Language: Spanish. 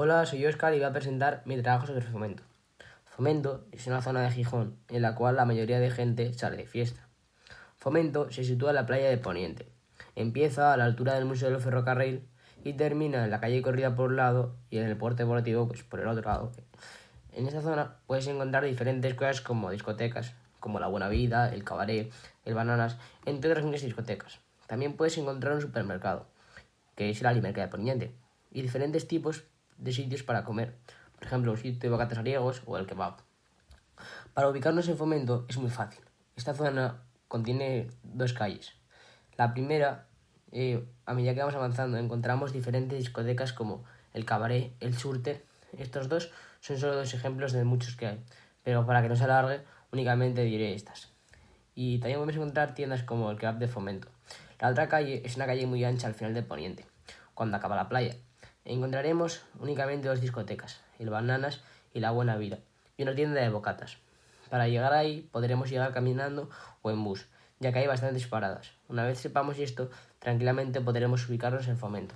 Hola, soy Oscar y voy a presentar mi trabajo sobre Fomento. Fomento es una zona de Gijón en la cual la mayoría de gente sale de fiesta. Fomento se sitúa en la playa de Poniente. Empieza a la altura del Museo del Ferrocarril y termina en la calle Corrida por un lado y en el puerto deportivo pues, por el otro lado. En esta zona puedes encontrar diferentes cosas como discotecas, como la Buena Vida, el Cabaret, el Bananas, entre otras muchas discotecas. También puedes encontrar un supermercado, que es el Alimerca de Poniente, y diferentes tipos de sitios para comer, por ejemplo, un sitio de bocatas griegos o el kebab. Para ubicarnos en Fomento es muy fácil. Esta zona contiene dos calles. La primera, eh, a medida que vamos avanzando, encontramos diferentes discotecas como el Cabaret, el Surte. Estos dos son solo dos ejemplos de muchos que hay, pero para que no se alargue, únicamente diré estas. Y también podemos encontrar tiendas como el Kebab de Fomento. La otra calle es una calle muy ancha al final de Poniente, cuando acaba la playa. Encontraremos únicamente dos discotecas, el Bananas y la Buena Vida, y una tienda de bocatas. Para llegar ahí podremos llegar caminando o en bus, ya que hay bastantes paradas. Una vez sepamos esto, tranquilamente podremos ubicarnos en Fomento.